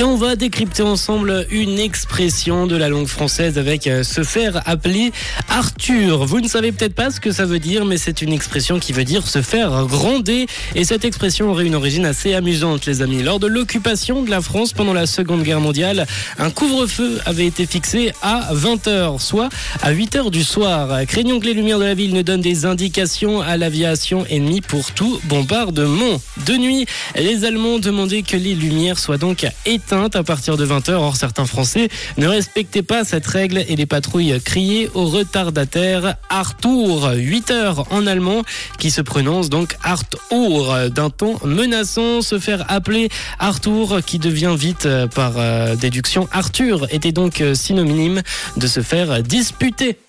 Et on va décrypter ensemble une expression de la langue française avec euh, se faire appeler Arthur. Vous ne savez peut-être pas ce que ça veut dire, mais c'est une expression qui veut dire se faire gronder. Et cette expression aurait une origine assez amusante, les amis. Lors de l'occupation de la France pendant la Seconde Guerre mondiale, un couvre-feu avait été fixé à 20h, soit à 8h du soir. Craignant que les lumières de la ville ne donnent des indications à l'aviation ennemie pour tout bombardement. De nuit, les Allemands demandaient que les lumières soient donc éteintes à partir de 20h. Or, certains Français ne respectaient pas cette règle et les patrouilles criaient au retardataire Arthur, 8h en allemand, qui se prononce donc Arthur, d'un ton menaçant. Se faire appeler Arthur, qui devient vite euh, par euh, déduction Arthur, était donc euh, synonyme de se faire disputer.